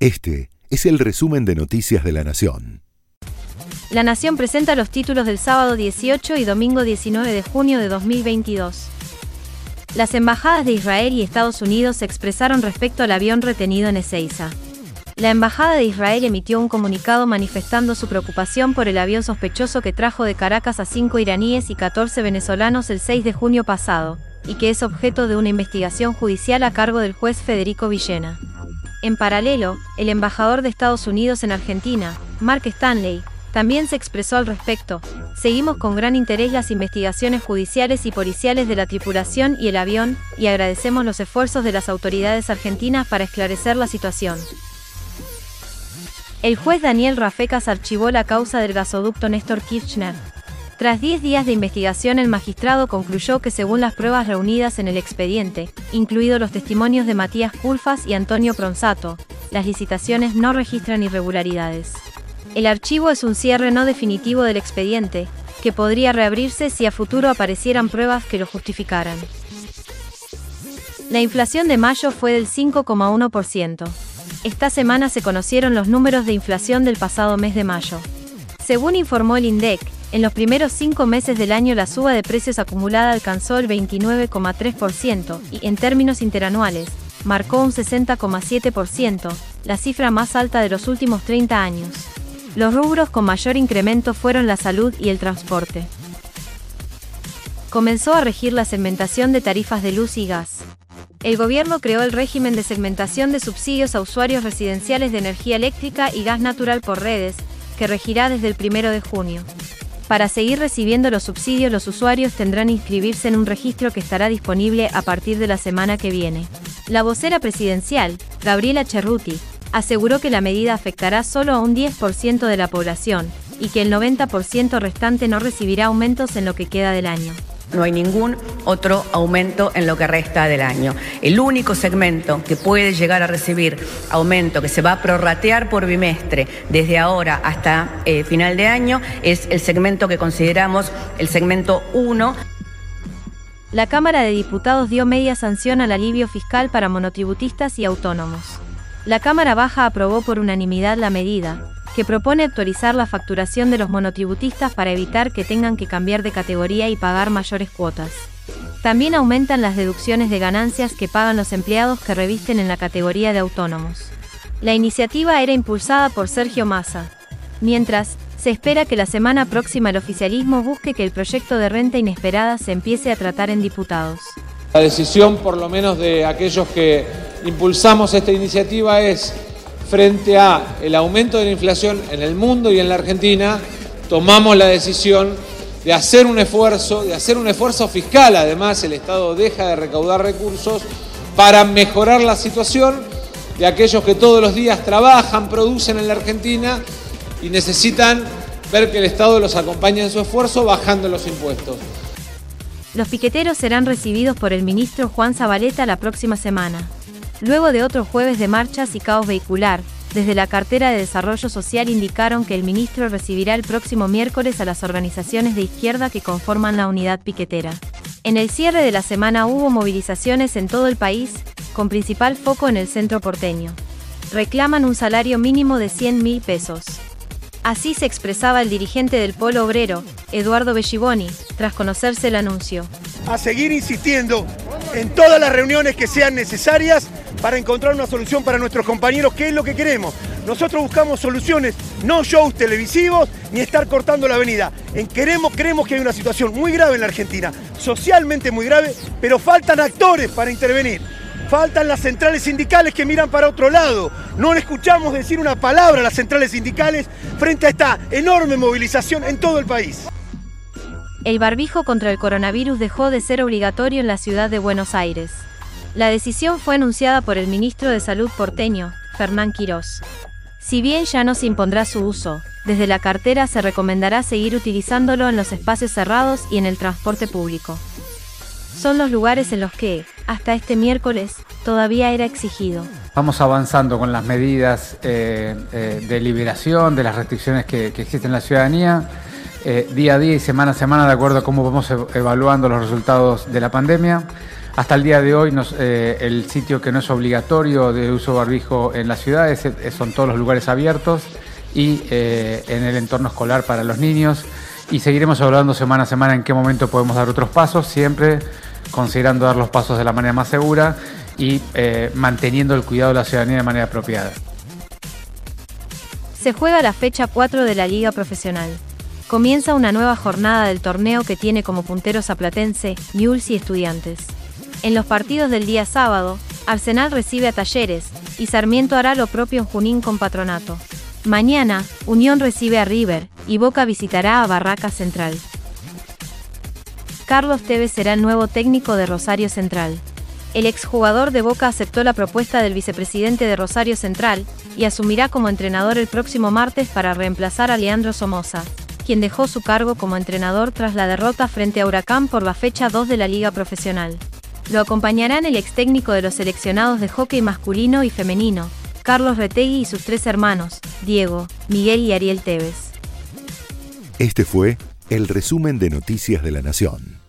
Este es el resumen de Noticias de la Nación. La Nación presenta los títulos del sábado 18 y domingo 19 de junio de 2022. Las embajadas de Israel y Estados Unidos se expresaron respecto al avión retenido en Ezeiza. La Embajada de Israel emitió un comunicado manifestando su preocupación por el avión sospechoso que trajo de Caracas a cinco iraníes y 14 venezolanos el 6 de junio pasado, y que es objeto de una investigación judicial a cargo del juez Federico Villena. En paralelo, el embajador de Estados Unidos en Argentina, Mark Stanley, también se expresó al respecto. Seguimos con gran interés las investigaciones judiciales y policiales de la tripulación y el avión, y agradecemos los esfuerzos de las autoridades argentinas para esclarecer la situación. El juez Daniel Rafecas archivó la causa del gasoducto Néstor Kirchner. Tras 10 días de investigación, el magistrado concluyó que según las pruebas reunidas en el expediente, incluidos los testimonios de Matías Culfas y Antonio Pronsato, las licitaciones no registran irregularidades. El archivo es un cierre no definitivo del expediente, que podría reabrirse si a futuro aparecieran pruebas que lo justificaran. La inflación de mayo fue del 5,1%. Esta semana se conocieron los números de inflación del pasado mes de mayo. Según informó el INDEC, en los primeros cinco meses del año la suba de precios acumulada alcanzó el 29,3% y, en términos interanuales, marcó un 60,7%, la cifra más alta de los últimos 30 años. Los rubros con mayor incremento fueron la salud y el transporte. Comenzó a regir la segmentación de tarifas de luz y gas. El gobierno creó el régimen de segmentación de subsidios a usuarios residenciales de energía eléctrica y gas natural por redes, que regirá desde el 1 de junio. Para seguir recibiendo los subsidios, los usuarios tendrán que inscribirse en un registro que estará disponible a partir de la semana que viene. La vocera presidencial, Gabriela Cerruti, aseguró que la medida afectará solo a un 10% de la población y que el 90% restante no recibirá aumentos en lo que queda del año. No hay ningún otro aumento en lo que resta del año. El único segmento que puede llegar a recibir aumento, que se va a prorratear por bimestre desde ahora hasta eh, final de año, es el segmento que consideramos el segmento 1. La Cámara de Diputados dio media sanción al alivio fiscal para monotributistas y autónomos. La Cámara Baja aprobó por unanimidad la medida, que propone actualizar la facturación de los monotributistas para evitar que tengan que cambiar de categoría y pagar mayores cuotas. También aumentan las deducciones de ganancias que pagan los empleados que revisten en la categoría de autónomos. La iniciativa era impulsada por Sergio Massa. Mientras, se espera que la semana próxima el oficialismo busque que el proyecto de renta inesperada se empiece a tratar en diputados. La decisión, por lo menos de aquellos que impulsamos esta iniciativa, es frente a el aumento de la inflación en el mundo y en la Argentina, tomamos la decisión de hacer un esfuerzo, de hacer un esfuerzo fiscal, además el Estado deja de recaudar recursos para mejorar la situación de aquellos que todos los días trabajan, producen en la Argentina y necesitan ver que el Estado los acompaña en su esfuerzo bajando los impuestos. Los piqueteros serán recibidos por el ministro Juan Zabaleta la próxima semana. Luego de otros jueves de marchas y caos vehicular, desde la cartera de Desarrollo Social indicaron que el ministro recibirá el próximo miércoles a las organizaciones de izquierda que conforman la unidad piquetera. En el cierre de la semana hubo movilizaciones en todo el país, con principal foco en el centro porteño. Reclaman un salario mínimo de 100 mil pesos. Así se expresaba el dirigente del Polo Obrero, Eduardo Belliboni, tras conocerse el anuncio. A seguir insistiendo en todas las reuniones que sean necesarias para encontrar una solución para nuestros compañeros, que es lo que queremos. Nosotros buscamos soluciones, no shows televisivos ni estar cortando la avenida. En queremos, creemos que hay una situación muy grave en la Argentina, socialmente muy grave, pero faltan actores para intervenir. Faltan las centrales sindicales que miran para otro lado. No le escuchamos decir una palabra a las centrales sindicales frente a esta enorme movilización en todo el país. El barbijo contra el coronavirus dejó de ser obligatorio en la ciudad de Buenos Aires. La decisión fue anunciada por el ministro de Salud porteño, Fernán Quirós. Si bien ya no se impondrá su uso, desde la cartera se recomendará seguir utilizándolo en los espacios cerrados y en el transporte público. Son los lugares en los que, hasta este miércoles, todavía era exigido. Vamos avanzando con las medidas eh, eh, de liberación, de las restricciones que, existen en la ciudadanía, eh, día a día y semana a semana, de acuerdo a cómo vamos evaluando los resultados de la pandemia. Hasta el día de hoy eh, el sitio que no es obligatorio de uso barbijo en la ciudad son todos los lugares abiertos y eh, en el entorno escolar para los niños. Y seguiremos hablando semana a semana en qué momento podemos dar otros pasos, siempre considerando dar los pasos de la manera más segura y eh, manteniendo el cuidado de la ciudadanía de manera apropiada. Se juega la fecha 4 de la Liga Profesional. Comienza una nueva jornada del torneo que tiene como punteros a Platense, Newell's y Estudiantes. En los partidos del día sábado, Arsenal recibe a Talleres y Sarmiento hará lo propio en Junín con Patronato. Mañana, Unión recibe a River y Boca visitará a Barraca Central. Carlos Tevez será el nuevo técnico de Rosario Central. El exjugador de Boca aceptó la propuesta del vicepresidente de Rosario Central y asumirá como entrenador el próximo martes para reemplazar a Leandro Somoza, quien dejó su cargo como entrenador tras la derrota frente a Huracán por la fecha 2 de la Liga Profesional. Lo acompañarán el ex técnico de los seleccionados de hockey masculino y femenino, Carlos Retegui y sus tres hermanos, Diego, Miguel y Ariel Tevez. Este fue el resumen de Noticias de la Nación.